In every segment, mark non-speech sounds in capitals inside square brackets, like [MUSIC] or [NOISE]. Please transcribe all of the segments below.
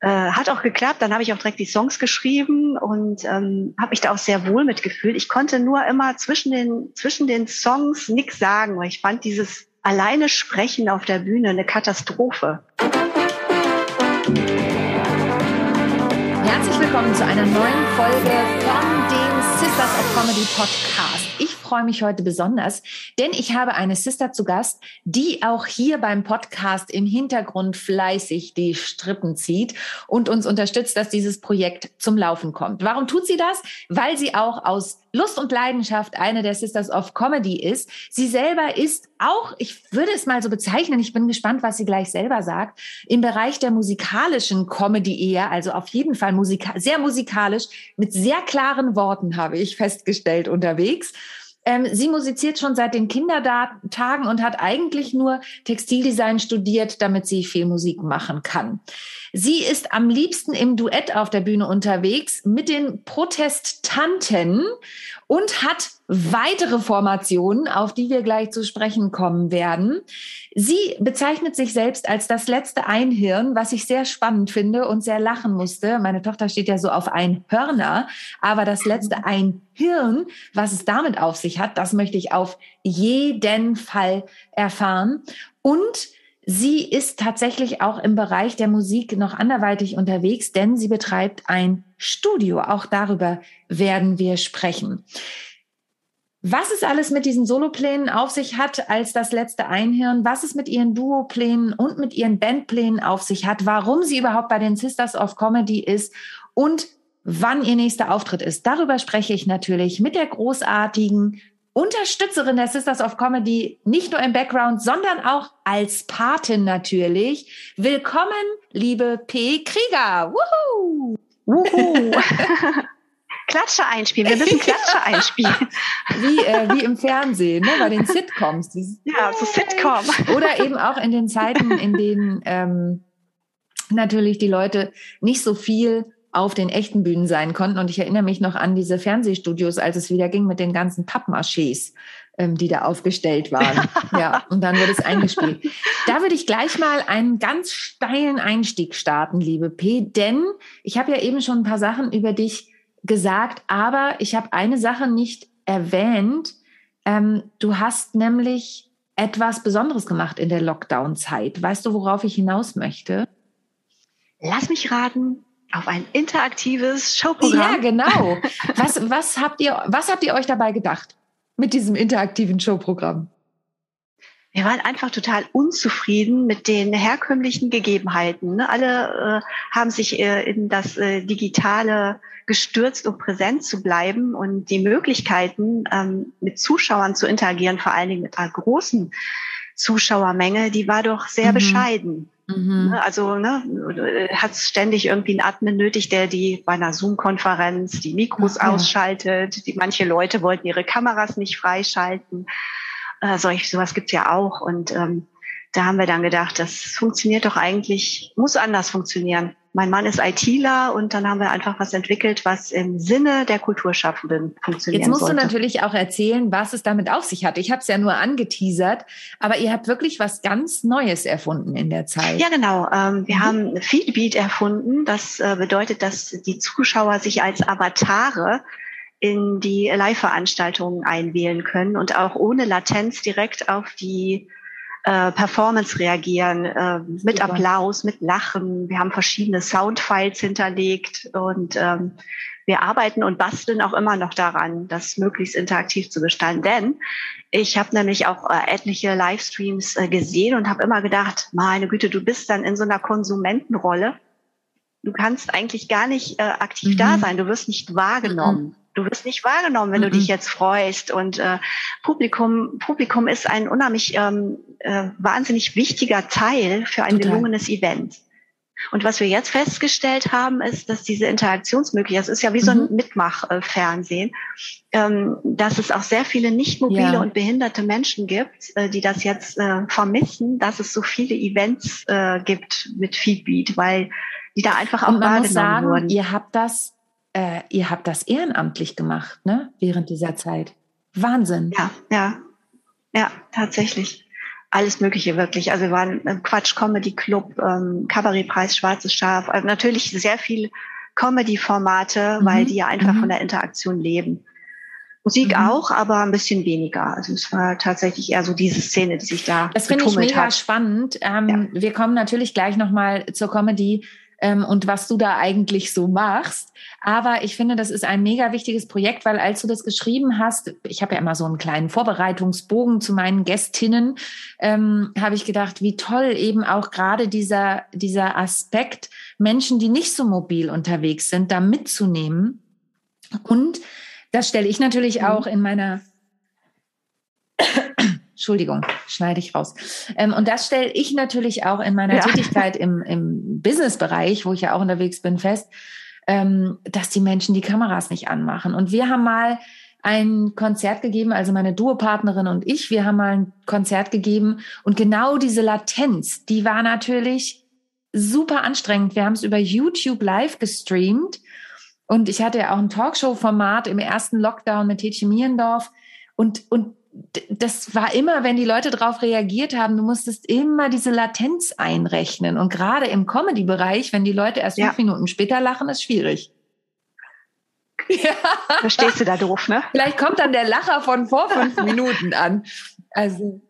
äh, hat auch geklappt. Dann habe ich auch direkt die Songs geschrieben und ähm, habe mich da auch sehr wohl mitgefühlt. Ich konnte nur immer zwischen den, zwischen den Songs nichts sagen, weil ich fand dieses alleine Sprechen auf der Bühne eine Katastrophe. Herzlich willkommen zu einer neuen Folge von dem Sisters of Comedy Podcast. Freue mich heute besonders, denn ich habe eine Sister zu Gast, die auch hier beim Podcast im Hintergrund fleißig die Strippen zieht und uns unterstützt, dass dieses Projekt zum Laufen kommt. Warum tut sie das? Weil sie auch aus Lust und Leidenschaft eine der Sisters of Comedy ist. Sie selber ist auch, ich würde es mal so bezeichnen, ich bin gespannt, was sie gleich selber sagt, im Bereich der musikalischen Comedy eher, also auf jeden Fall musika sehr musikalisch, mit sehr klaren Worten habe ich festgestellt unterwegs. Ähm, sie musiziert schon seit den Kindertagen und hat eigentlich nur Textildesign studiert, damit sie viel Musik machen kann. Sie ist am liebsten im Duett auf der Bühne unterwegs mit den Protestanten und hat weitere Formationen, auf die wir gleich zu sprechen kommen werden. Sie bezeichnet sich selbst als das letzte Einhirn, was ich sehr spannend finde und sehr lachen musste. Meine Tochter steht ja so auf ein Hörner, aber das letzte Einhirn, was es damit auf sich hat, das möchte ich auf jeden Fall erfahren. Und Sie ist tatsächlich auch im Bereich der Musik noch anderweitig unterwegs, denn sie betreibt ein Studio. Auch darüber werden wir sprechen. Was es alles mit diesen Soloplänen auf sich hat als das letzte Einhirn, was es mit ihren Duoplänen und mit ihren Bandplänen auf sich hat, warum sie überhaupt bei den Sisters of Comedy ist und wann ihr nächster Auftritt ist. Darüber spreche ich natürlich mit der großartigen Unterstützerin der Sisters of Comedy, nicht nur im Background, sondern auch als Patin natürlich. Willkommen, liebe P. Krieger. Wuhu! Wuhu! [LAUGHS] Klatsche einspielen. Wir müssen [LAUGHS] Klatsche einspielen. Wie, äh, wie im Fernsehen, ne? bei den Sitcoms. ja, so Sitcom. Oder eben auch in den Zeiten, in denen ähm, natürlich die Leute nicht so viel auf den echten Bühnen sein konnten. Und ich erinnere mich noch an diese Fernsehstudios, als es wieder ging mit den ganzen Pappmachés, ähm, die da aufgestellt waren. [LAUGHS] ja, und dann wurde es eingespielt. Da würde ich gleich mal einen ganz steilen Einstieg starten, liebe P. Denn ich habe ja eben schon ein paar Sachen über dich gesagt, aber ich habe eine Sache nicht erwähnt. Ähm, du hast nämlich etwas Besonderes gemacht in der Lockdown-Zeit. Weißt du, worauf ich hinaus möchte? Lass mich raten auf ein interaktives Showprogramm. Ja, genau. [LAUGHS] Was, was, habt ihr, was habt ihr euch dabei gedacht mit diesem interaktiven Showprogramm? Wir waren einfach total unzufrieden mit den herkömmlichen Gegebenheiten. Ne? Alle äh, haben sich äh, in das äh, Digitale gestürzt, um präsent zu bleiben und die Möglichkeiten, ähm, mit Zuschauern zu interagieren, vor allen Dingen mit einer großen Zuschauermenge, die war doch sehr mhm. bescheiden. Mhm. Ne, also ne, hat ständig irgendwie einen Admin nötig, der die bei einer Zoom-Konferenz die Mikros okay. ausschaltet. Die, manche Leute wollten ihre Kameras nicht freischalten. Äh, solch, sowas gibt's ja auch. Und ähm, da haben wir dann gedacht, das funktioniert doch eigentlich, muss anders funktionieren. Mein Mann ist ITler und dann haben wir einfach was entwickelt, was im Sinne der Kulturschaffenden funktioniert. Jetzt musst sollte. du natürlich auch erzählen, was es damit auf sich hat. Ich habe es ja nur angeteasert, aber ihr habt wirklich was ganz Neues erfunden in der Zeit. Ja, genau. Ähm, wir mhm. haben Feedbeat erfunden. Das äh, bedeutet, dass die Zuschauer sich als Avatare in die Live-Veranstaltungen einwählen können und auch ohne Latenz direkt auf die äh, Performance reagieren, äh, mit Super. Applaus, mit Lachen. Wir haben verschiedene Soundfiles hinterlegt und ähm, wir arbeiten und basteln auch immer noch daran, das möglichst interaktiv zu gestalten. Denn ich habe nämlich auch äh, etliche Livestreams äh, gesehen und habe immer gedacht, meine Güte, du bist dann in so einer Konsumentenrolle. Du kannst eigentlich gar nicht äh, aktiv mhm. da sein. Du wirst nicht wahrgenommen. Mhm. Du wirst nicht wahrgenommen, wenn mhm. du dich jetzt freust. Und äh, Publikum, Publikum ist ein unheimlich ähm, äh, wahnsinnig wichtiger Teil für ein Total. gelungenes Event. Und was wir jetzt festgestellt haben, ist, dass diese Interaktionsmöglichkeit, das ist ja wie so ein mhm. Mitmachfernsehen, ähm, dass es auch sehr viele nicht mobile ja. und behinderte Menschen gibt, äh, die das jetzt äh, vermissen, dass es so viele Events äh, gibt mit Feedbeat, weil die da einfach auch wahrgenommen sagen, wurden. Ihr habt das äh, ihr habt das ehrenamtlich gemacht, ne? Während dieser Zeit. Wahnsinn. Ja, ja, ja, tatsächlich. alles Mögliche wirklich. Also wir waren im Quatsch Comedy Club, ähm, Kabarettpreis Schwarzes Schaf, also natürlich sehr viel Comedy-Formate, mhm. weil die ja einfach mhm. von der Interaktion leben. Musik mhm. auch, aber ein bisschen weniger. Also es war tatsächlich eher so diese Szene, die sich da Das finde ich mega hat. spannend. Ähm, ja. Wir kommen natürlich gleich nochmal zur Comedy ähm, und was du da eigentlich so machst. Aber ich finde, das ist ein mega wichtiges Projekt, weil als du das geschrieben hast, ich habe ja immer so einen kleinen Vorbereitungsbogen zu meinen Gästinnen, ähm, habe ich gedacht, wie toll eben auch gerade dieser, dieser Aspekt, Menschen, die nicht so mobil unterwegs sind, da mitzunehmen. Und das stelle ich natürlich mhm. auch in meiner Entschuldigung, schneide ich raus. Ähm, und das stelle ich natürlich auch in meiner ja. Tätigkeit im, im Business-Bereich, wo ich ja auch unterwegs bin, fest, ähm, dass die Menschen die Kameras nicht anmachen. Und wir haben mal ein Konzert gegeben, also meine Duopartnerin und ich, wir haben mal ein Konzert gegeben und genau diese Latenz, die war natürlich super anstrengend. Wir haben es über YouTube live gestreamt und ich hatte ja auch ein Talkshow-Format im ersten Lockdown mit Tetje Mierendorf und, und das war immer, wenn die Leute darauf reagiert haben, du musstest immer diese Latenz einrechnen. Und gerade im Comedy-Bereich, wenn die Leute erst ja. fünf Minuten später lachen, ist schwierig. [LAUGHS] Ja. Verstehst du da doof, ne? Vielleicht kommt dann der Lacher von vor fünf Minuten an. Also.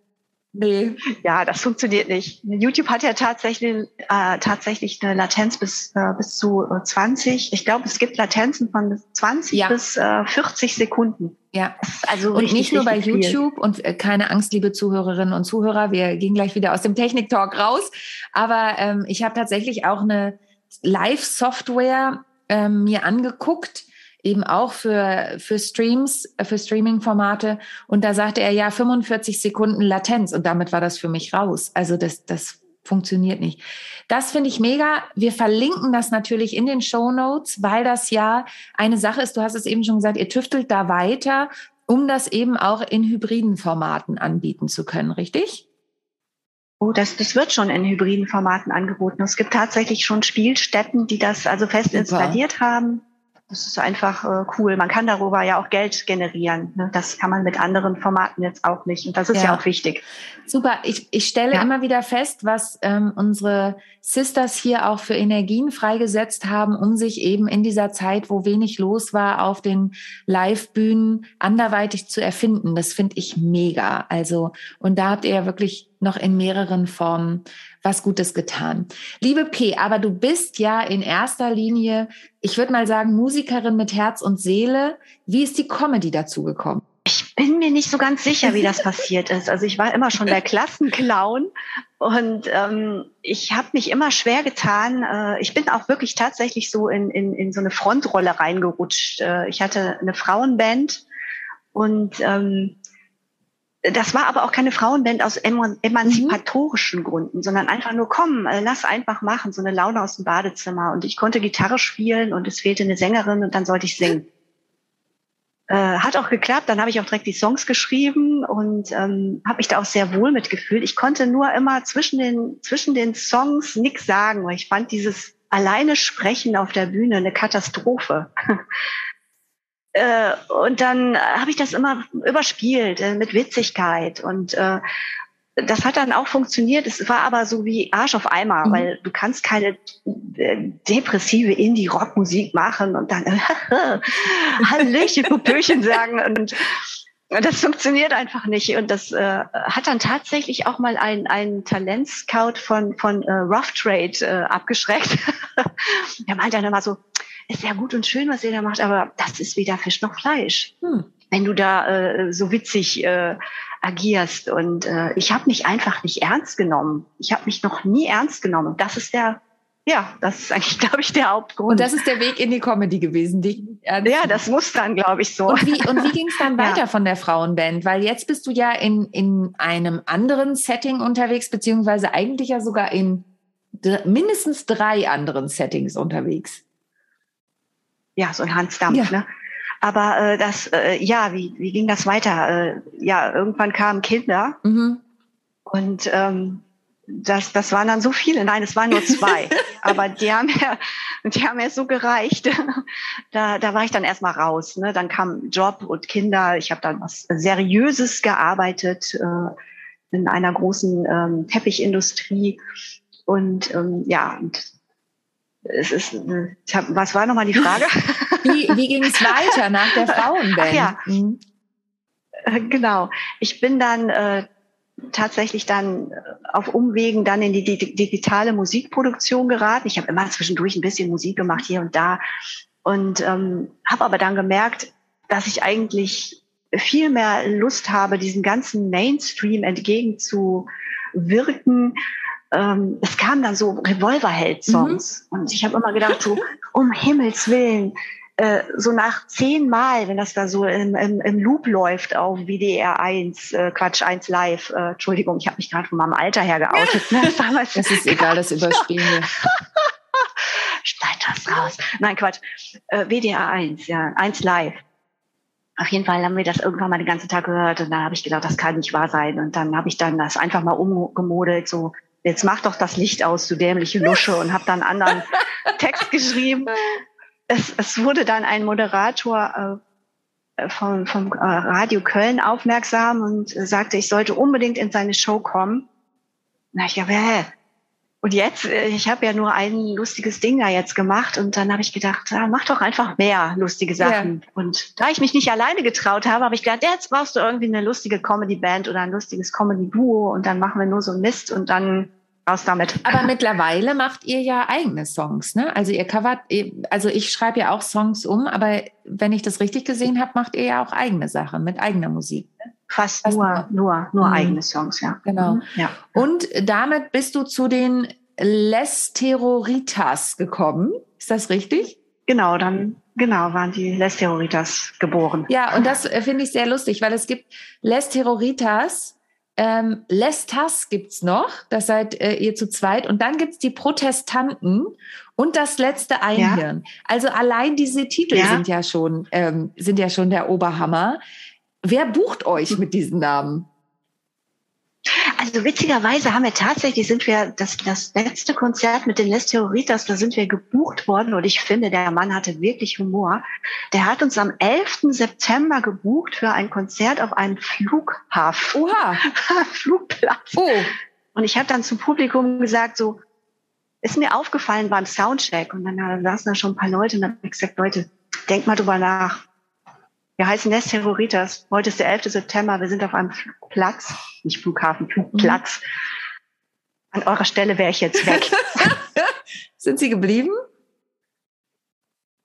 Nee. Ja, das funktioniert nicht. YouTube hat ja tatsächlich, äh, tatsächlich eine Latenz bis, äh, bis zu 20. Äh, ich glaube, es gibt Latenzen von 20 ja. bis äh, 40 Sekunden. Ja, also und richtig, nicht nur bei YouTube viel. und äh, keine Angst, liebe Zuhörerinnen und Zuhörer, wir gehen gleich wieder aus dem Technik-Talk raus. Aber ähm, ich habe tatsächlich auch eine Live-Software ähm, mir angeguckt, eben auch für, für Streams, für Streaming-Formate. Und da sagte er ja 45 Sekunden Latenz und damit war das für mich raus. Also das, das funktioniert nicht. Das finde ich mega. Wir verlinken das natürlich in den Show Notes, weil das ja eine Sache ist. Du hast es eben schon gesagt, ihr tüftelt da weiter, um das eben auch in hybriden Formaten anbieten zu können, richtig? Oh, das, das wird schon in hybriden Formaten angeboten. Es gibt tatsächlich schon Spielstätten, die das also fest Super. installiert haben das ist einfach äh, cool. Man kann darüber ja auch Geld generieren. Ne? Das kann man mit anderen Formaten jetzt auch nicht. Und das ist ja, ja auch wichtig. Super. Ich, ich stelle ja. immer wieder fest, was ähm, unsere Sisters hier auch für Energien freigesetzt haben, um sich eben in dieser Zeit, wo wenig los war, auf den Live-Bühnen anderweitig zu erfinden. Das finde ich mega. Also, und da habt ihr ja wirklich noch in mehreren Formen was Gutes getan. Liebe P, aber du bist ja in erster Linie, ich würde mal sagen, Musikerin mit Herz und Seele. Wie ist die Comedy dazu gekommen? Ich bin mir nicht so ganz sicher, wie das passiert ist. Also ich war immer schon der Klassenclown und ähm, ich habe mich immer schwer getan. Äh, ich bin auch wirklich tatsächlich so in, in, in so eine Frontrolle reingerutscht. Äh, ich hatte eine Frauenband und ähm, das war aber auch keine Frauenband aus emanzipatorischen mhm. Gründen, sondern einfach nur, komm, äh, lass einfach machen, so eine Laune aus dem Badezimmer. Und ich konnte Gitarre spielen und es fehlte eine Sängerin und dann sollte ich singen. Äh, hat auch geklappt, dann habe ich auch direkt die Songs geschrieben und ähm, habe mich da auch sehr wohl mitgefühlt. Ich konnte nur immer zwischen den, zwischen den Songs nichts sagen, weil ich fand dieses alleine Sprechen auf der Bühne eine Katastrophe. [LAUGHS] Äh, und dann habe ich das immer überspielt äh, mit Witzigkeit und äh, das hat dann auch funktioniert. Es war aber so wie Arsch auf Eimer, mhm. weil du kannst keine äh, depressive Indie-Rock-Musik machen und dann [LAUGHS] Hallöchen, Popöchen sagen und das funktioniert einfach nicht. Und das äh, hat dann tatsächlich auch mal ein, ein Talentscout von, von äh, Rough Trade äh, abgeschreckt. Der [LAUGHS] meinte dann immer so, ist ja gut und schön, was ihr da macht, aber das ist weder Fisch noch Fleisch. Hm. Wenn du da äh, so witzig äh, agierst. Und äh, ich habe mich einfach nicht ernst genommen. Ich habe mich noch nie ernst genommen. Das ist der ja, das ist eigentlich, [LAUGHS] glaube ich, der Hauptgrund. Und das ist der Weg in die Comedy gewesen. Die, ja, das muss dann, glaube ich, so. Und wie, und wie ging es dann [LAUGHS] weiter ja. von der Frauenband? Weil jetzt bist du ja in, in einem anderen Setting unterwegs, beziehungsweise eigentlich ja sogar in mindestens drei anderen Settings unterwegs ja, so ein Hansdampf, ja. ne? Aber äh, das, äh, ja, wie, wie ging das weiter? Äh, ja, irgendwann kamen Kinder mhm. und ähm, das, das waren dann so viele. Nein, es waren nur zwei. [LAUGHS] aber die haben ja, die haben ja so gereicht. [LAUGHS] da, da war ich dann erstmal raus. Ne? Dann kam Job und Kinder. Ich habe dann was Seriöses gearbeitet. Äh, in einer großen ähm, Teppichindustrie. Und ähm, ja, und es ist, ich hab, was war nochmal die Frage? [LAUGHS] Wie, wie ging es weiter nach der Frauenband? [LAUGHS] Ach ja, mhm. genau. Ich bin dann äh, tatsächlich dann auf Umwegen dann in die, digitale Musikproduktion geraten. Ich habe immer zwischendurch ein bisschen Musik gemacht hier und da und ähm, habe aber dann gemerkt, dass ich eigentlich viel mehr Lust habe, diesen ganzen Mainstream entgegenzuwirken. Ähm, es kamen dann so Revolverheld-Songs mhm. und ich habe immer gedacht, so um Himmels Willen, äh, so nach zehnmal, wenn das da so im, im, im Loop läuft auf WDR 1, äh, Quatsch 1 Live, äh, Entschuldigung, ich habe mich gerade von meinem Alter her geoutet. Ne? [LAUGHS] Damals, das ist egal, das überspielen wir. [LAUGHS] Schneid das raus. Nein, Quatsch. Äh, WDR 1, ja, 1 Live. Auf jeden Fall haben wir das irgendwann mal den ganzen Tag gehört und da habe ich gedacht, das kann nicht wahr sein. Und dann habe ich dann das einfach mal umgemodelt, so jetzt mach doch das Licht aus, du dämliche Lusche und habe dann einen anderen [LAUGHS] Text geschrieben es, es wurde dann ein Moderator äh, vom, vom äh, Radio Köln aufmerksam und äh, sagte, ich sollte unbedingt in seine Show kommen. Na, ich dachte, hä? Und jetzt, äh, ich habe ja nur ein lustiges Ding da jetzt gemacht und dann habe ich gedacht, ja, mach doch einfach mehr lustige Sachen. Ja. Und da ich mich nicht alleine getraut habe, habe ich gedacht, jetzt brauchst du irgendwie eine lustige Comedy-Band oder ein lustiges Comedy-Duo und dann machen wir nur so Mist und dann raus damit. Aber mittlerweile macht ihr ja eigene Songs, ne? Also ihr covert, also ich schreibe ja auch Songs um, aber wenn ich das richtig gesehen habe, macht ihr ja auch eigene Sachen mit eigener Musik. Ne? Fast, Fast nur, nur, nur, mhm. eigene Songs, ja. Genau. Mhm. Ja. Und damit bist du zu den Les Terroritas gekommen. Ist das richtig? Genau, dann Genau, waren die Les Terroritas geboren. Ja, und das äh, finde ich sehr lustig, weil es gibt Les Terroritas ähm, Lestas gibt's noch, das seid äh, ihr zu zweit. Und dann gibt's die Protestanten und das letzte Einhirn. Ja. Also allein diese Titel ja. sind ja schon ähm, sind ja schon der Oberhammer. Wer bucht euch mit diesen Namen? Also witzigerweise haben wir tatsächlich, sind wir das, das letzte Konzert mit den Les Theoritas, da sind wir gebucht worden und ich finde, der Mann hatte wirklich Humor. Der hat uns am 11. September gebucht für ein Konzert auf einem Flughafen. Oha. [LAUGHS] Flugplatz. Oh. Und ich habe dann zum Publikum gesagt, so, ist mir aufgefallen beim Soundcheck und dann, saßen da schon ein paar Leute und dann habe ich gesagt, Leute, denkt mal drüber nach. Wir heißen Nest Terroritas. Heute ist der 11. September. Wir sind auf einem Platz, nicht Flughafen, Flugplatz. An eurer Stelle wäre ich jetzt weg. [LAUGHS] sind Sie geblieben?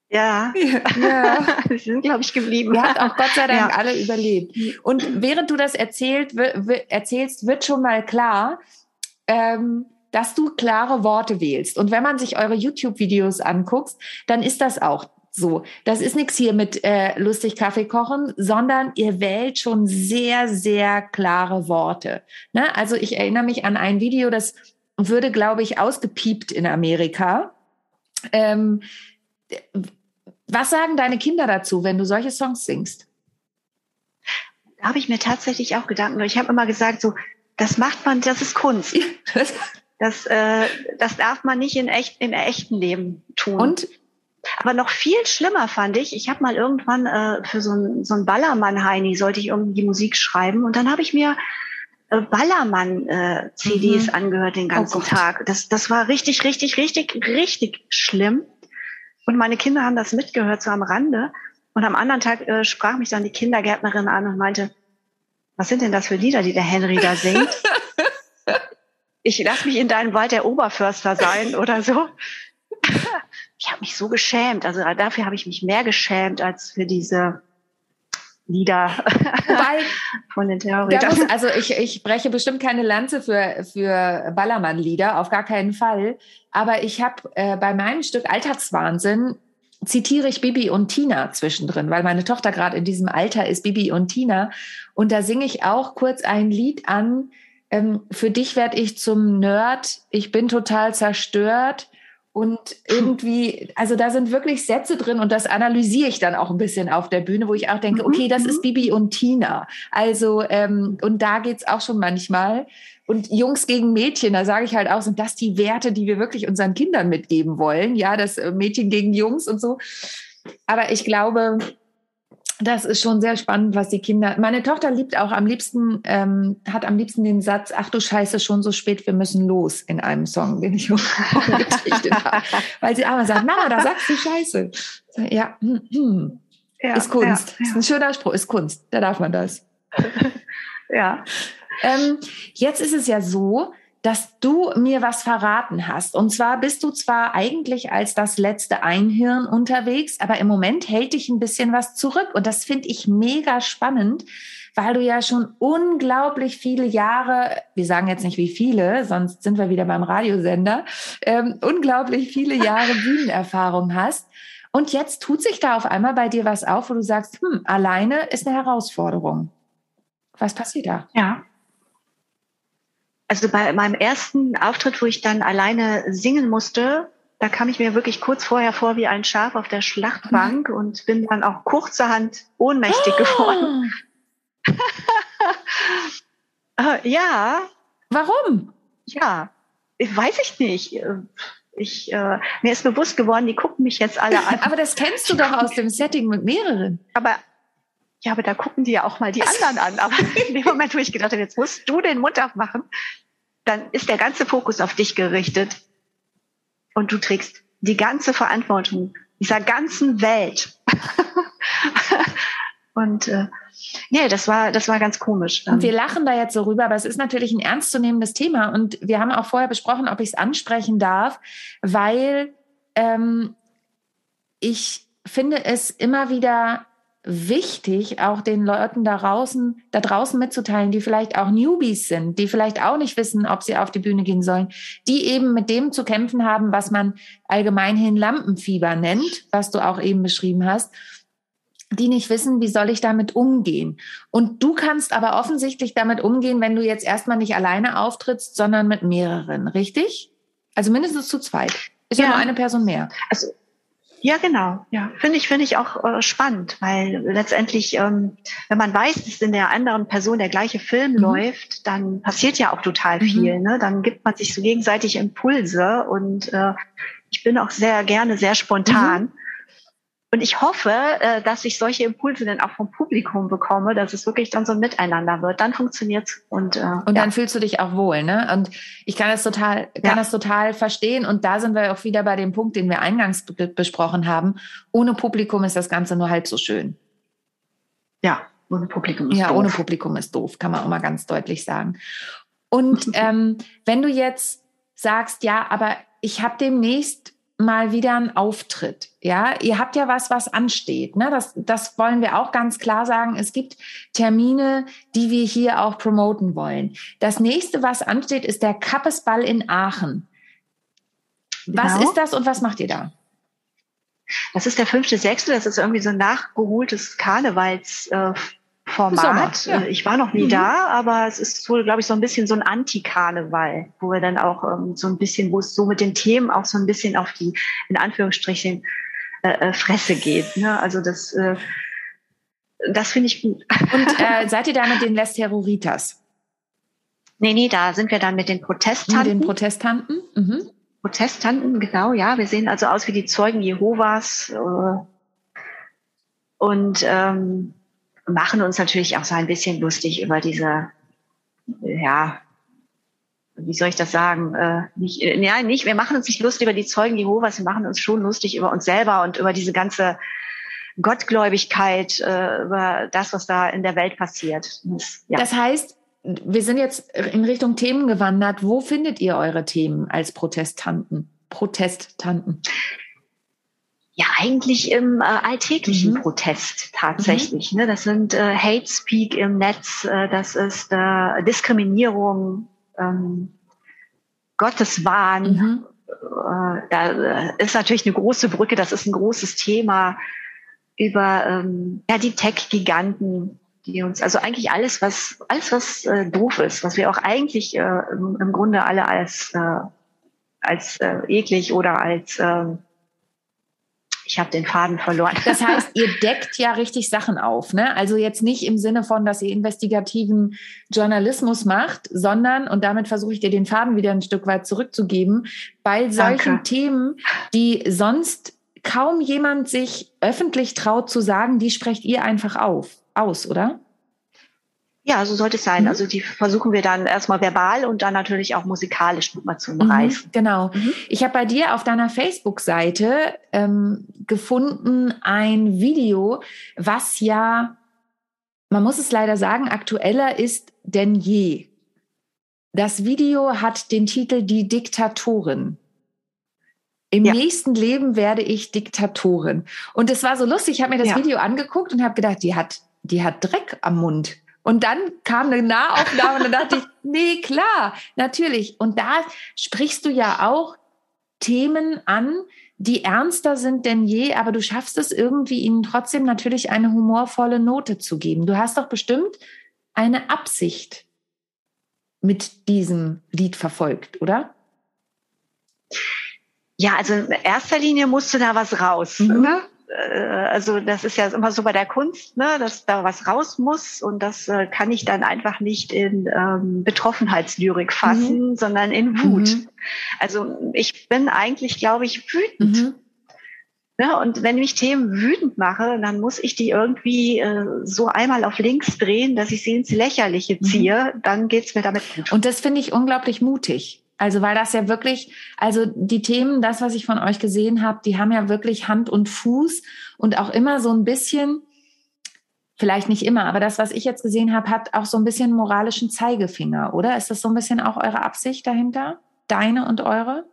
Ja. ja. [LAUGHS] Sie sind, glaube ich, geblieben. Ihr habt auch Gott sei Dank ja. alle überlebt. Und während du das erzählt, erzählst, wird schon mal klar, ähm, dass du klare Worte wählst. Und wenn man sich eure YouTube-Videos anguckt, dann ist das auch so, das ist nichts hier mit äh, lustig Kaffee kochen, sondern ihr wählt schon sehr, sehr klare Worte. Ne? Also ich erinnere mich an ein Video, das würde, glaube ich, ausgepiept in Amerika. Ähm, was sagen deine Kinder dazu, wenn du solche Songs singst? Da habe ich mir tatsächlich auch Gedanken. Ich habe immer gesagt, so, das macht man, das ist Kunst. [LAUGHS] Das, äh, das darf man nicht in echt, im echten Leben tun. Und aber noch viel schlimmer fand ich, ich habe mal irgendwann äh, für so ein, so ein Ballermann-Heini sollte ich irgendwie die Musik schreiben und dann habe ich mir äh, Ballermann-CDs äh, mhm. angehört den ganzen oh Tag. Das, das war richtig, richtig, richtig, richtig schlimm. Und meine Kinder haben das mitgehört, so am Rande. Und am anderen Tag äh, sprach mich dann die Kindergärtnerin an und meinte, was sind denn das für Lieder, die der Henry da singt? [LAUGHS] ich lass mich in deinem Wald der Oberförster sein oder so ich habe mich so geschämt. Also dafür habe ich mich mehr geschämt als für diese Lieder Wobei, [LAUGHS] von den Terroristen. also ich, ich breche bestimmt keine Lanze für, für Ballermann-Lieder, auf gar keinen Fall. Aber ich habe äh, bei meinem Stück Alltagswahnsinn zitiere ich Bibi und Tina zwischendrin, weil meine Tochter gerade in diesem Alter ist, Bibi und Tina. Und da singe ich auch kurz ein Lied an. Ähm, für dich werde ich zum Nerd. Ich bin total zerstört. Und irgendwie, also da sind wirklich Sätze drin und das analysiere ich dann auch ein bisschen auf der Bühne, wo ich auch denke, mhm, okay, das ist mhm. Bibi und Tina. Also, ähm, und da geht's auch schon manchmal. Und Jungs gegen Mädchen, da sage ich halt auch, sind das die Werte, die wir wirklich unseren Kindern mitgeben wollen? Ja, das äh, Mädchen gegen Jungs und so. Aber ich glaube, das ist schon sehr spannend, was die Kinder. Meine Tochter liebt auch am liebsten, ähm, hat am liebsten den Satz: Ach du Scheiße, schon so spät, wir müssen los in einem Song, den ich umgedichtet [LAUGHS] habe. Weil sie aber sagt: Mama, da sagst du Scheiße. Ja, hm, hm. ja ist Kunst. Ja, ja. Ist ein schöner Spruch, ist Kunst. Da darf man das. [LAUGHS] ja. Ähm, jetzt ist es ja so, dass du mir was verraten hast. Und zwar bist du zwar eigentlich als das letzte Einhirn unterwegs, aber im Moment hält dich ein bisschen was zurück. Und das finde ich mega spannend, weil du ja schon unglaublich viele Jahre, wir sagen jetzt nicht wie viele, sonst sind wir wieder beim Radiosender, ähm, unglaublich viele [LAUGHS] Jahre Bühnenerfahrung hast. Und jetzt tut sich da auf einmal bei dir was auf, wo du sagst, hm, alleine ist eine Herausforderung. Was passiert da? Ja, also bei meinem ersten Auftritt, wo ich dann alleine singen musste, da kam ich mir wirklich kurz vorher vor wie ein Schaf auf der Schlachtbank mhm. und bin dann auch kurzerhand ohnmächtig oh. geworden. [LAUGHS] äh, ja. Warum? Ja, weiß ich nicht. Ich, äh, mir ist bewusst geworden, die gucken mich jetzt alle an. aber das kennst du doch aus dem Setting mit mehreren. Aber ja, aber da gucken die ja auch mal die [LAUGHS] anderen an. Aber in dem Moment, wo ich gedacht habe, jetzt musst du den Mund aufmachen, dann ist der ganze Fokus auf dich gerichtet. Und du trägst die ganze Verantwortung dieser ganzen Welt. [LAUGHS] und äh, nee, das war, das war ganz komisch. Und wir lachen da jetzt so rüber, aber es ist natürlich ein ernstzunehmendes Thema. Und wir haben auch vorher besprochen, ob ich es ansprechen darf, weil ähm, ich finde es immer wieder wichtig, auch den Leuten da draußen, da draußen mitzuteilen, die vielleicht auch Newbies sind, die vielleicht auch nicht wissen, ob sie auf die Bühne gehen sollen, die eben mit dem zu kämpfen haben, was man allgemeinhin Lampenfieber nennt, was du auch eben beschrieben hast, die nicht wissen, wie soll ich damit umgehen. Und du kannst aber offensichtlich damit umgehen, wenn du jetzt erstmal nicht alleine auftrittst, sondern mit mehreren, richtig? Also mindestens zu zweit. Ist ja, ja nur eine Person mehr. Also ja, genau. Ja, finde ich finde ich auch äh, spannend, weil letztendlich, ähm, wenn man weiß, dass in der anderen Person der gleiche Film mhm. läuft, dann passiert ja auch total mhm. viel. Ne? Dann gibt man sich so gegenseitig Impulse und äh, ich bin auch sehr gerne sehr spontan. Mhm. Und ich hoffe, äh, dass ich solche Impulse dann auch vom Publikum bekomme, dass es wirklich dann so ein Miteinander wird. Dann funktioniert's und äh, und dann fühlst du dich auch wohl, ne? Und ich kann das total, kann ja. das total verstehen. Und da sind wir auch wieder bei dem Punkt, den wir eingangs besprochen haben. Ohne Publikum ist das Ganze nur halt so schön. Ja, ohne Publikum ist ja, doof. ohne Publikum ist doof, kann man auch mal ganz deutlich sagen. Und [LAUGHS] ähm, wenn du jetzt sagst, ja, aber ich habe demnächst mal wieder ein Auftritt. Ja, ihr habt ja was, was ansteht. Ne? Das, das wollen wir auch ganz klar sagen. Es gibt Termine, die wir hier auch promoten wollen. Das nächste, was ansteht, ist der Kappesball in Aachen. Was genau. ist das und was macht ihr da? Das ist der fünfte, sechste. Das ist irgendwie so ein nachgeholtes Karnevals. Äh, Format. Ja. Ich war noch nie mhm. da, aber es ist wohl, glaube ich, so ein bisschen so ein Anti-Karneval, wo wir dann auch ähm, so ein bisschen, wo es so mit den Themen auch so ein bisschen auf die, in Anführungsstrichen, äh, äh Fresse geht. Ne? Also das, äh, das finde ich gut. Und äh, [LAUGHS] seid ihr da mit den Les Terroritas? Nee, nee, da sind wir dann mit den Protestanten. Mit den Protestanten? Mhm. Protestanten, genau, ja. Wir sehen also aus wie die Zeugen Jehovas. Äh, und ähm, machen uns natürlich auch so ein bisschen lustig über diese, ja, wie soll ich das sagen? Äh, nicht, äh, ja, nicht, wir machen uns nicht lustig über die Zeugen Jehovas, wir machen uns schon lustig über uns selber und über diese ganze Gottgläubigkeit, äh, über das, was da in der Welt passiert. Das, ja. das heißt, wir sind jetzt in Richtung Themen gewandert. Wo findet ihr eure Themen als Protestanten? Protestanten? Eigentlich im äh, alltäglichen mhm. Protest tatsächlich. Mhm. Ne? Das sind äh, Hate Speak im Netz, äh, das ist äh, Diskriminierung, ähm, Gotteswahn. Mhm. Äh, da äh, ist natürlich eine große Brücke, das ist ein großes Thema über ähm, ja, die Tech-Giganten, die uns, also eigentlich alles, was alles, was äh, doof ist, was wir auch eigentlich äh, im, im Grunde alle als, äh, als äh, eklig oder als äh, ich habe den Faden verloren. Das heißt, [LAUGHS] ihr deckt ja richtig Sachen auf. Ne? Also jetzt nicht im Sinne von, dass ihr investigativen Journalismus macht, sondern, und damit versuche ich dir den Faden wieder ein Stück weit zurückzugeben, bei solchen Danke. Themen, die sonst kaum jemand sich öffentlich traut zu sagen, die sprecht ihr einfach auf, aus, oder? Ja, so sollte es sein. Mhm. Also die versuchen wir dann erstmal verbal und dann natürlich auch musikalisch mal zu umreißen. Mhm, genau. Mhm. Ich habe bei dir auf deiner Facebook-Seite ähm, gefunden ein Video, was ja, man muss es leider sagen, aktueller ist denn je. Das Video hat den Titel Die Diktatorin. Im ja. nächsten Leben werde ich Diktatorin. Und es war so lustig. Ich habe mir das ja. Video angeguckt und habe gedacht, die hat, die hat Dreck am Mund. Und dann kam eine Nahaufnahme und dann dachte ich, [LAUGHS] nee, klar, natürlich. Und da sprichst du ja auch Themen an, die ernster sind denn je, aber du schaffst es irgendwie, ihnen trotzdem natürlich eine humorvolle Note zu geben. Du hast doch bestimmt eine Absicht mit diesem Lied verfolgt, oder? Ja, also in erster Linie musste da was raus. Mhm. Ne? Äh, also das ist ja immer so bei der Kunst, ne, dass da was raus muss und das äh, kann ich dann einfach nicht in ähm, Betroffenheitslyrik fassen, mhm. sondern in Wut. Mhm. Also ich bin eigentlich, glaube ich, wütend. Mhm. Ja, und wenn ich Themen wütend mache, dann muss ich die irgendwie äh, so einmal auf links drehen, dass ich sie ins Lächerliche mhm. ziehe. Mhm. Dann geht's mir damit gut. Und das finde ich unglaublich mutig. Also weil das ja wirklich, also die Themen, das, was ich von euch gesehen habe, die haben ja wirklich Hand und Fuß und auch immer so ein bisschen, vielleicht nicht immer, aber das, was ich jetzt gesehen habe, hat auch so ein bisschen moralischen Zeigefinger, oder? Ist das so ein bisschen auch eure Absicht dahinter? Deine und eure?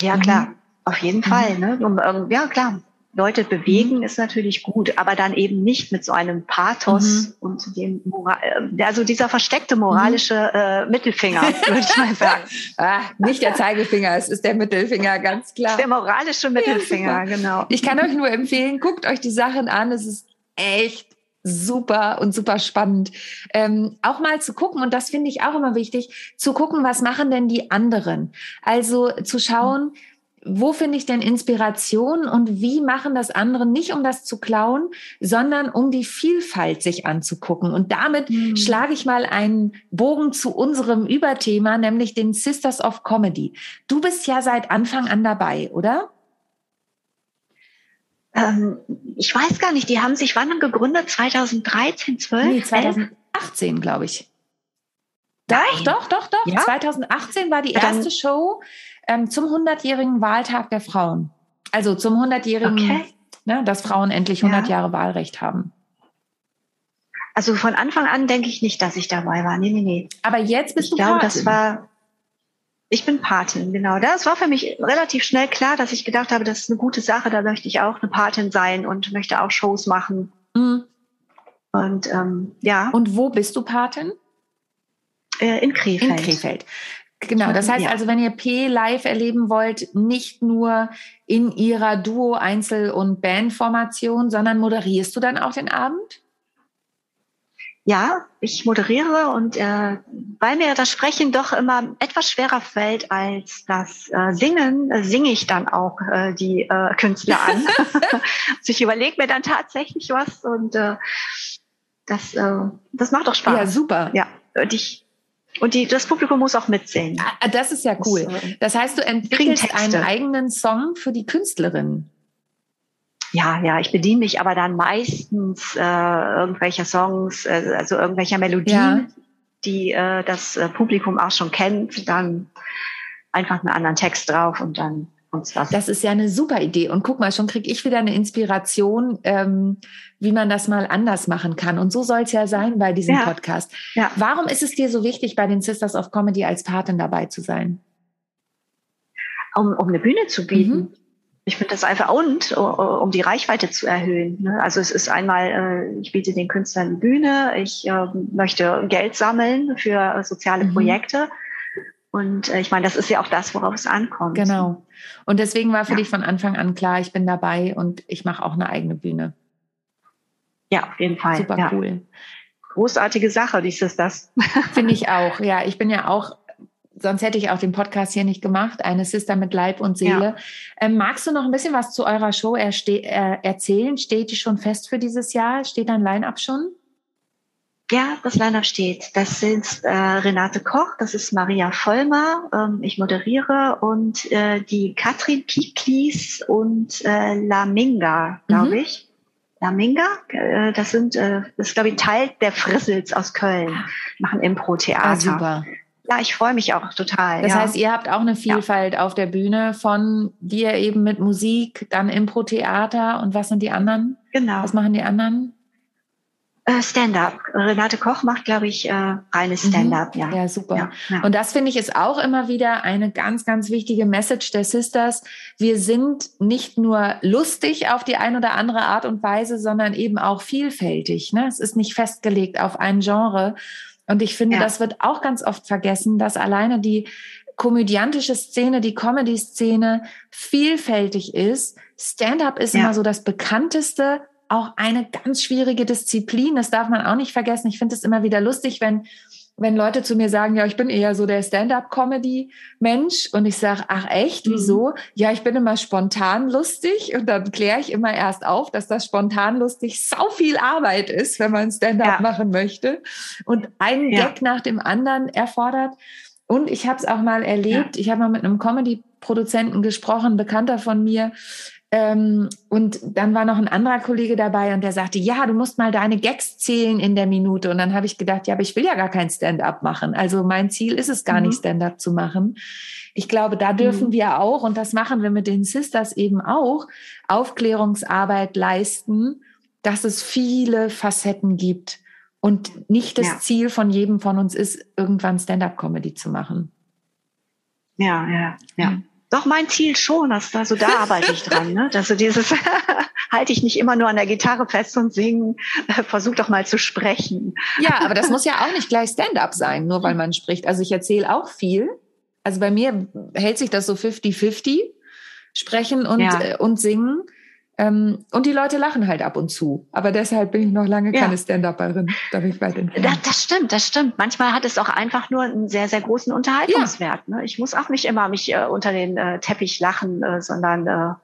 Ja, klar, mhm. auf jeden mhm. Fall. Ne? Um, um, ja, klar. Leute bewegen mhm. ist natürlich gut, aber dann eben nicht mit so einem Pathos mhm. und dem Moral, äh, also dieser versteckte moralische mhm. äh, Mittelfinger, [LAUGHS] würde ich mal sagen. ah, nicht der Zeigefinger, es ist der Mittelfinger, ganz klar. Der moralische Mittelfinger, ja, genau. Ich kann euch nur empfehlen, guckt euch die Sachen an, es ist echt super und super spannend. Ähm, auch mal zu gucken, und das finde ich auch immer wichtig, zu gucken, was machen denn die anderen? Also zu schauen, mhm wo finde ich denn Inspiration und wie machen das andere nicht, um das zu klauen, sondern um die Vielfalt sich anzugucken. Und damit mhm. schlage ich mal einen Bogen zu unserem Überthema, nämlich den Sisters of Comedy. Du bist ja seit Anfang an dabei, oder? Ähm, ich weiß gar nicht, die haben sich wann gegründet? 2013, 12? Nee, 2018, glaube ich. Doch, Nein. doch, doch, doch. Ja? 2018 war die erste Dann, Show ähm, zum 100-jährigen Wahltag der Frauen. Also zum 100-jährigen, okay. ne, dass Frauen endlich 100 ja. Jahre Wahlrecht haben. Also von Anfang an denke ich nicht, dass ich dabei war. Nee, nee, nee. Aber jetzt bist ich du glaube, Patin. das war ich bin Patin, genau. Das war für mich relativ schnell klar, dass ich gedacht habe, das ist eine gute Sache, da möchte ich auch eine Patin sein und möchte auch Shows machen. Mhm. Und ähm, ja. Und wo bist du Patin? Äh, in Krefeld. In Krefeld. Genau, das heißt ja. also, wenn ihr P live erleben wollt, nicht nur in ihrer Duo-, Einzel- und Bandformation, sondern moderierst du dann auch den Abend? Ja, ich moderiere und äh, weil mir das Sprechen doch immer etwas schwerer fällt als das äh, Singen, äh, singe ich dann auch äh, die äh, Künstler an. [LAUGHS] [LAUGHS] also ich überlege mir dann tatsächlich was und äh, das, äh, das macht doch Spaß. Ja, super. Ja, und ich und die, das Publikum muss auch mitsingen. Ah, das ist ja cool. Das heißt, du entwickelst einen eigenen Song für die Künstlerin. Ja, ja, ich bediene mich aber dann meistens äh, irgendwelcher Songs, äh, also irgendwelcher Melodien, ja. die äh, das äh, Publikum auch schon kennt, dann einfach einen anderen Text drauf und dann uns das. Das ist ja eine super Idee. Und guck mal, schon kriege ich wieder eine Inspiration, ähm, wie man das mal anders machen kann. Und so soll es ja sein bei diesem ja. Podcast. Ja. Warum ist es dir so wichtig, bei den Sisters of Comedy als Patin dabei zu sein? Um, um eine Bühne zu bieten. Mhm. Ich finde das einfach und um die Reichweite zu erhöhen. Ne? Also es ist einmal, äh, ich biete den Künstlern eine Bühne, ich äh, möchte Geld sammeln für soziale mhm. Und äh, ich meine, das ist ja auch das, worauf es ankommt. Genau. Und deswegen war für ja. dich von Anfang an klar, ich bin dabei und ich mache auch eine eigene Bühne. Ja, auf jeden Fall. Super ja. cool. Großartige Sache, dies ist das. [LAUGHS] Finde ich auch. Ja, ich bin ja auch sonst hätte ich auch den Podcast hier nicht gemacht. Eine Sister mit Leib und Seele. Ja. Ähm, magst du noch ein bisschen was zu eurer Show erste äh, erzählen? Steht die schon fest für dieses Jahr? Steht dein Line-Up schon? Ja, das Line-Up steht. Das sind äh, Renate Koch, das ist Maria Vollmer, ähm, ich moderiere und äh, die Katrin Kiklis und äh, Laminga, glaube mhm. ich. Laminga, äh, das sind, äh, das ist glaube ich Teil der Frissels aus Köln, machen Impro-Theater. Ah, super. Ja, ich freue mich auch total. Das ja. heißt, ihr habt auch eine Vielfalt ja. auf der Bühne von dir eben mit Musik, dann Impro-Theater und was sind die anderen? Genau. Was machen die anderen? Äh, Stand-up. Renate Koch macht, glaube ich, äh, reines mhm. Stand-up. Ja. ja, super. Ja, ja. Und das finde ich ist auch immer wieder eine ganz, ganz wichtige Message der Sisters. Wir sind nicht nur lustig auf die eine oder andere Art und Weise, sondern eben auch vielfältig. Ne? Es ist nicht festgelegt auf ein Genre. Und ich finde, das wird auch ganz oft vergessen, dass alleine die komödiantische Szene, die Comedy-Szene vielfältig ist. Stand-up ist immer so das bekannteste auch eine ganz schwierige Disziplin. Das darf man auch nicht vergessen. Ich finde es immer wieder lustig, wenn wenn Leute zu mir sagen, ja, ich bin eher so der Stand-up-Comedy-Mensch und ich sage, ach echt, mhm. wieso? Mhm. Ja, ich bin immer spontan lustig und dann kläre ich immer erst auf, dass das spontan lustig sau viel Arbeit ist, wenn man Stand-up ja. machen möchte und einen ja. Gag nach dem anderen erfordert. Und ich habe es auch mal erlebt, ja. ich habe mal mit einem Comedy-Produzenten gesprochen, Bekannter von mir, ähm, und dann war noch ein anderer Kollege dabei und der sagte, ja, du musst mal deine Gags zählen in der Minute. Und dann habe ich gedacht, ja, aber ich will ja gar kein Stand-up machen. Also mein Ziel ist es gar mhm. nicht, Stand-up zu machen. Ich glaube, da dürfen mhm. wir auch, und das machen wir mit den Sisters eben auch, Aufklärungsarbeit leisten, dass es viele Facetten gibt und nicht das ja. Ziel von jedem von uns ist, irgendwann Stand-up-Comedy zu machen. Ja, ja, ja. Mhm. Doch mein Ziel schon, dass, also da arbeite ich dran, ne? Dass [LAUGHS] du dieses [LAUGHS] halte ich nicht immer nur an der Gitarre fest und singen, [LAUGHS] versuch doch mal zu sprechen. Ja, aber das muss ja auch nicht gleich Stand-up sein, nur weil man spricht. Also ich erzähle auch viel. Also bei mir hält sich das so 50-50, sprechen und, ja. äh, und singen. Ähm, und die Leute lachen halt ab und zu. Aber deshalb bin ich noch lange ja. keine Stand-Upperin. Da bin ich weit entfernt. Das, das stimmt, das stimmt. Manchmal hat es auch einfach nur einen sehr, sehr großen Unterhaltungswert. Ja. Ne? Ich muss auch nicht immer mich äh, unter den äh, Teppich lachen, äh, sondern äh,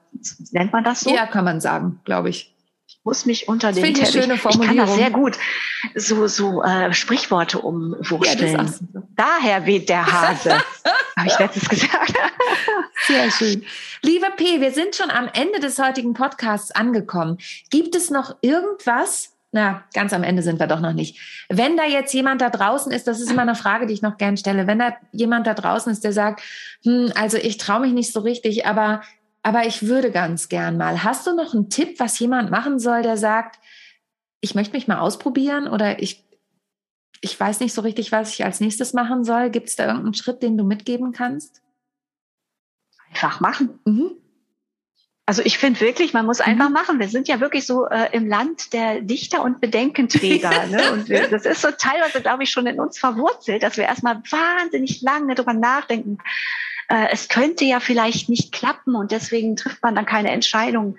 nennt man das so? Ja, kann man sagen, glaube ich muss mich unter den Teppich. Schöne Formulierung. Ich kann das sehr gut so so äh, Sprichworte umwursteln. Ja, so. Daher weht der Hase, [LAUGHS] habe ich letztens gesagt. sehr schön. Liebe P, wir sind schon am Ende des heutigen Podcasts angekommen. Gibt es noch irgendwas? Na, ganz am Ende sind wir doch noch nicht. Wenn da jetzt jemand da draußen ist, das ist immer eine Frage, die ich noch gern stelle. Wenn da jemand da draußen ist, der sagt, hm, also ich traue mich nicht so richtig, aber aber ich würde ganz gern mal. Hast du noch einen Tipp, was jemand machen soll, der sagt, ich möchte mich mal ausprobieren oder ich, ich weiß nicht so richtig, was ich als nächstes machen soll? Gibt es da irgendeinen Schritt, den du mitgeben kannst? Einfach machen. Mhm. Also ich finde wirklich, man muss einfach mhm. machen. Wir sind ja wirklich so äh, im Land der Dichter und Bedenkenträger. [LAUGHS] ne? Und wir, das ist so teilweise, glaube ich, schon in uns verwurzelt, dass wir erstmal wahnsinnig lange darüber nachdenken, äh, es könnte ja vielleicht nicht klappen und deswegen trifft man dann keine Entscheidung.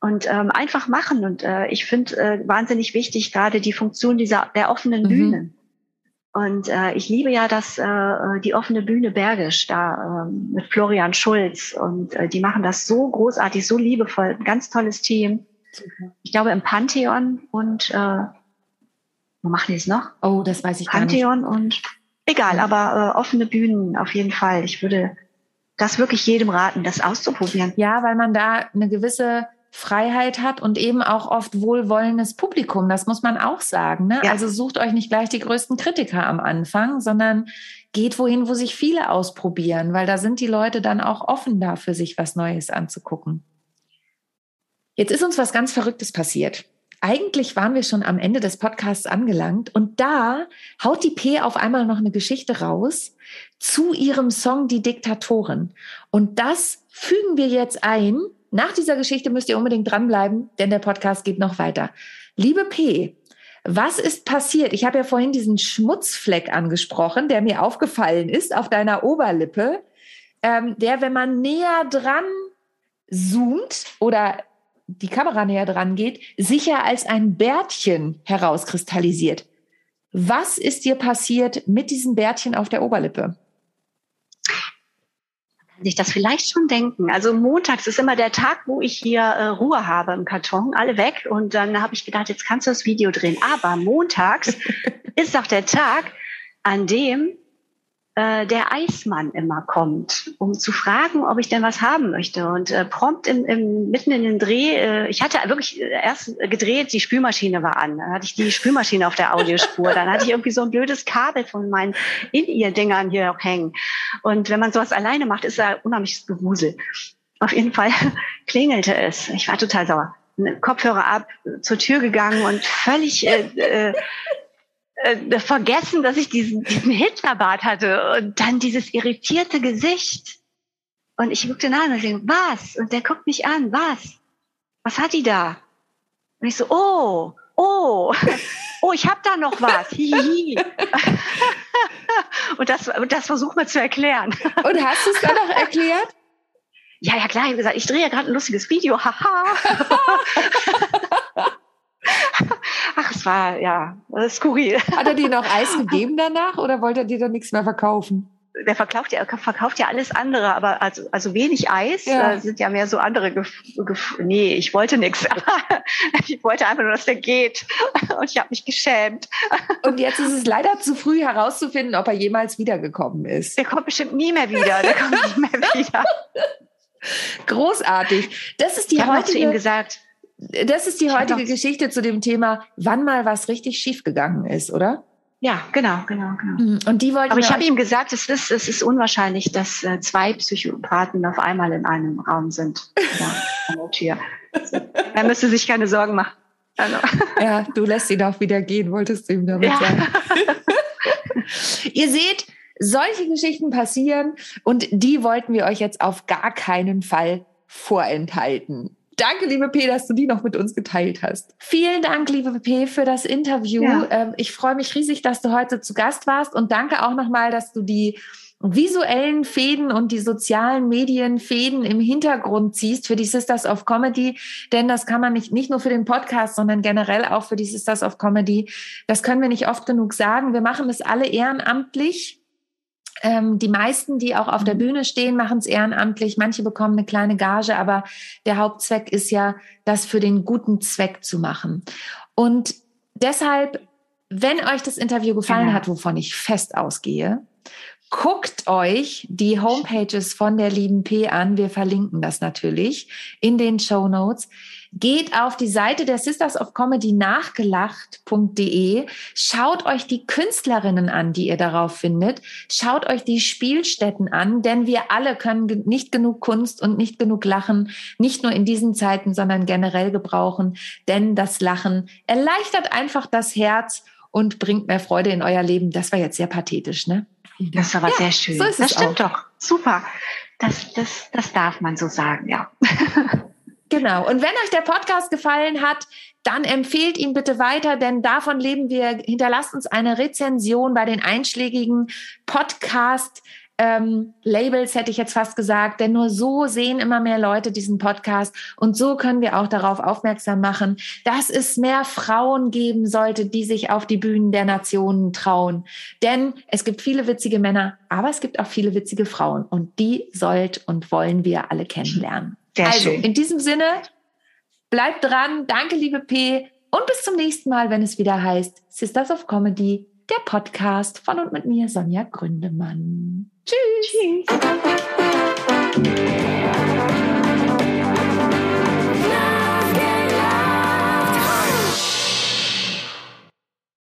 Und ähm, einfach machen. Und äh, ich finde äh, wahnsinnig wichtig gerade die Funktion dieser der offenen mhm. Bühne. Und äh, ich liebe ja das äh, die offene Bühne Bergisch da äh, mit Florian Schulz und äh, die machen das so großartig, so liebevoll, ein ganz tolles Team. Ich glaube im Pantheon und äh, wo machen die es noch? Oh, das weiß ich Pantheon gar nicht. und Egal, aber äh, offene Bühnen auf jeden Fall. Ich würde das wirklich jedem raten, das auszuprobieren. Ja, weil man da eine gewisse Freiheit hat und eben auch oft wohlwollendes Publikum. Das muss man auch sagen. Ne? Ja. Also sucht euch nicht gleich die größten Kritiker am Anfang, sondern geht wohin, wo sich viele ausprobieren, weil da sind die Leute dann auch offen dafür, sich was Neues anzugucken. Jetzt ist uns was ganz Verrücktes passiert eigentlich waren wir schon am Ende des Podcasts angelangt und da haut die P auf einmal noch eine Geschichte raus zu ihrem Song Die Diktatorin. Und das fügen wir jetzt ein. Nach dieser Geschichte müsst ihr unbedingt dranbleiben, denn der Podcast geht noch weiter. Liebe P, was ist passiert? Ich habe ja vorhin diesen Schmutzfleck angesprochen, der mir aufgefallen ist auf deiner Oberlippe, ähm, der, wenn man näher dran zoomt oder die Kamera näher dran geht, sicher als ein Bärtchen herauskristallisiert. Was ist dir passiert mit diesem Bärtchen auf der Oberlippe? sich das vielleicht schon denken. Also montags ist immer der Tag, wo ich hier äh, Ruhe habe im Karton, alle weg. Und dann habe ich gedacht, jetzt kannst du das Video drehen. Aber montags [LAUGHS] ist auch der Tag, an dem äh, der Eismann immer kommt, um zu fragen, ob ich denn was haben möchte. Und äh, prompt im, im, mitten in den Dreh, äh, ich hatte wirklich erst gedreht, die Spülmaschine war an. Dann hatte ich die Spülmaschine auf der Audiospur. Dann hatte ich irgendwie so ein blödes Kabel von meinen In-Ear-Dingern hier auch hängen. Und wenn man sowas alleine macht, ist da unheimliches Gewusel. Auf jeden Fall [LAUGHS] klingelte es. Ich war total sauer. Kopfhörer ab, zur Tür gegangen und völlig äh, äh, äh, vergessen, dass ich diesen, diesen Hitlerbart hatte und dann dieses irritierte Gesicht. Und ich guckte nach und denke, was? Und der guckt mich an, was? Was hat die da? Und ich so, oh, oh, [LAUGHS] oh, ich hab da noch was. Hihihi. [LAUGHS] und das, das versucht man zu erklären. [LAUGHS] Und hast du es dann noch erklärt? Ja, ja, klar. Ich habe gesagt, ich drehe ja gerade ein lustiges Video. Haha. Es war ja skurril. [LAUGHS] Hat er dir noch Eis gegeben danach oder wollte er dir dann nichts mehr verkaufen? Der verkauft ja, verkauft ja alles andere, aber also, also wenig Eis ja. sind ja mehr so andere. Gef Gef nee, ich wollte nichts. [LAUGHS] ich wollte einfach nur, dass der geht. Und ich habe mich geschämt. Und jetzt ist es leider zu früh herauszufinden, ob er jemals wiedergekommen ist. Der kommt bestimmt nie mehr wieder. Der kommt nie mehr [LAUGHS] wieder. Großartig. Das ist die ich heutige. zu ihm gesagt das ist die heutige Geschichte zu dem Thema, wann mal was richtig schief gegangen ist, oder? Ja, genau, genau, genau. Mhm. Und die wollten Aber ich habe ihm gesagt, es ist, es ist unwahrscheinlich, dass äh, zwei Psychopathen auf einmal in einem Raum sind. Ja, an der Tür. er müsste sich keine Sorgen machen. Also. [LAUGHS] Ja, du lässt ihn auch wieder gehen, wolltest du ihm damit ja. sagen. [LAUGHS] Ihr seht, solche Geschichten passieren und die wollten wir euch jetzt auf gar keinen Fall vorenthalten. Danke, liebe P, dass du die noch mit uns geteilt hast. Vielen Dank, liebe P, für das Interview. Ja. Ähm, ich freue mich riesig, dass du heute zu Gast warst und danke auch nochmal, dass du die visuellen Fäden und die sozialen Medienfäden im Hintergrund ziehst für die Sisters of Comedy, denn das kann man nicht, nicht nur für den Podcast, sondern generell auch für die Sisters of Comedy. Das können wir nicht oft genug sagen. Wir machen das alle ehrenamtlich. Ähm, die meisten, die auch auf der mhm. Bühne stehen, machen es ehrenamtlich. Manche bekommen eine kleine Gage, aber der Hauptzweck ist ja, das für den guten Zweck zu machen. Und deshalb, wenn euch das Interview gefallen genau. hat, wovon ich fest ausgehe, guckt euch die Homepages von der lieben P an. Wir verlinken das natürlich in den Show Notes. Geht auf die Seite der Sisters of Comedy nachgelacht.de. Schaut euch die Künstlerinnen an, die ihr darauf findet. Schaut euch die Spielstätten an, denn wir alle können nicht genug Kunst und nicht genug Lachen, nicht nur in diesen Zeiten, sondern generell gebrauchen. Denn das Lachen erleichtert einfach das Herz und bringt mehr Freude in euer Leben. Das war jetzt sehr pathetisch, ne? Das war aber ja, sehr schön. So ist das stimmt auch. doch. Super. Das, das, das darf man so sagen, ja. [LAUGHS] Genau. Und wenn euch der Podcast gefallen hat, dann empfehlt ihn bitte weiter, denn davon leben wir. Hinterlasst uns eine Rezension bei den einschlägigen Podcast. Ähm, Labels hätte ich jetzt fast gesagt, denn nur so sehen immer mehr Leute diesen Podcast und so können wir auch darauf aufmerksam machen, dass es mehr Frauen geben sollte, die sich auf die Bühnen der Nationen trauen. Denn es gibt viele witzige Männer, aber es gibt auch viele witzige Frauen und die sollt und wollen wir alle kennenlernen. Sehr also, schön. in diesem Sinne, bleibt dran. Danke, liebe P. Und bis zum nächsten Mal, wenn es wieder heißt Sisters of Comedy, der Podcast von und mit mir, Sonja Gründemann. Tschüss. Tschüss.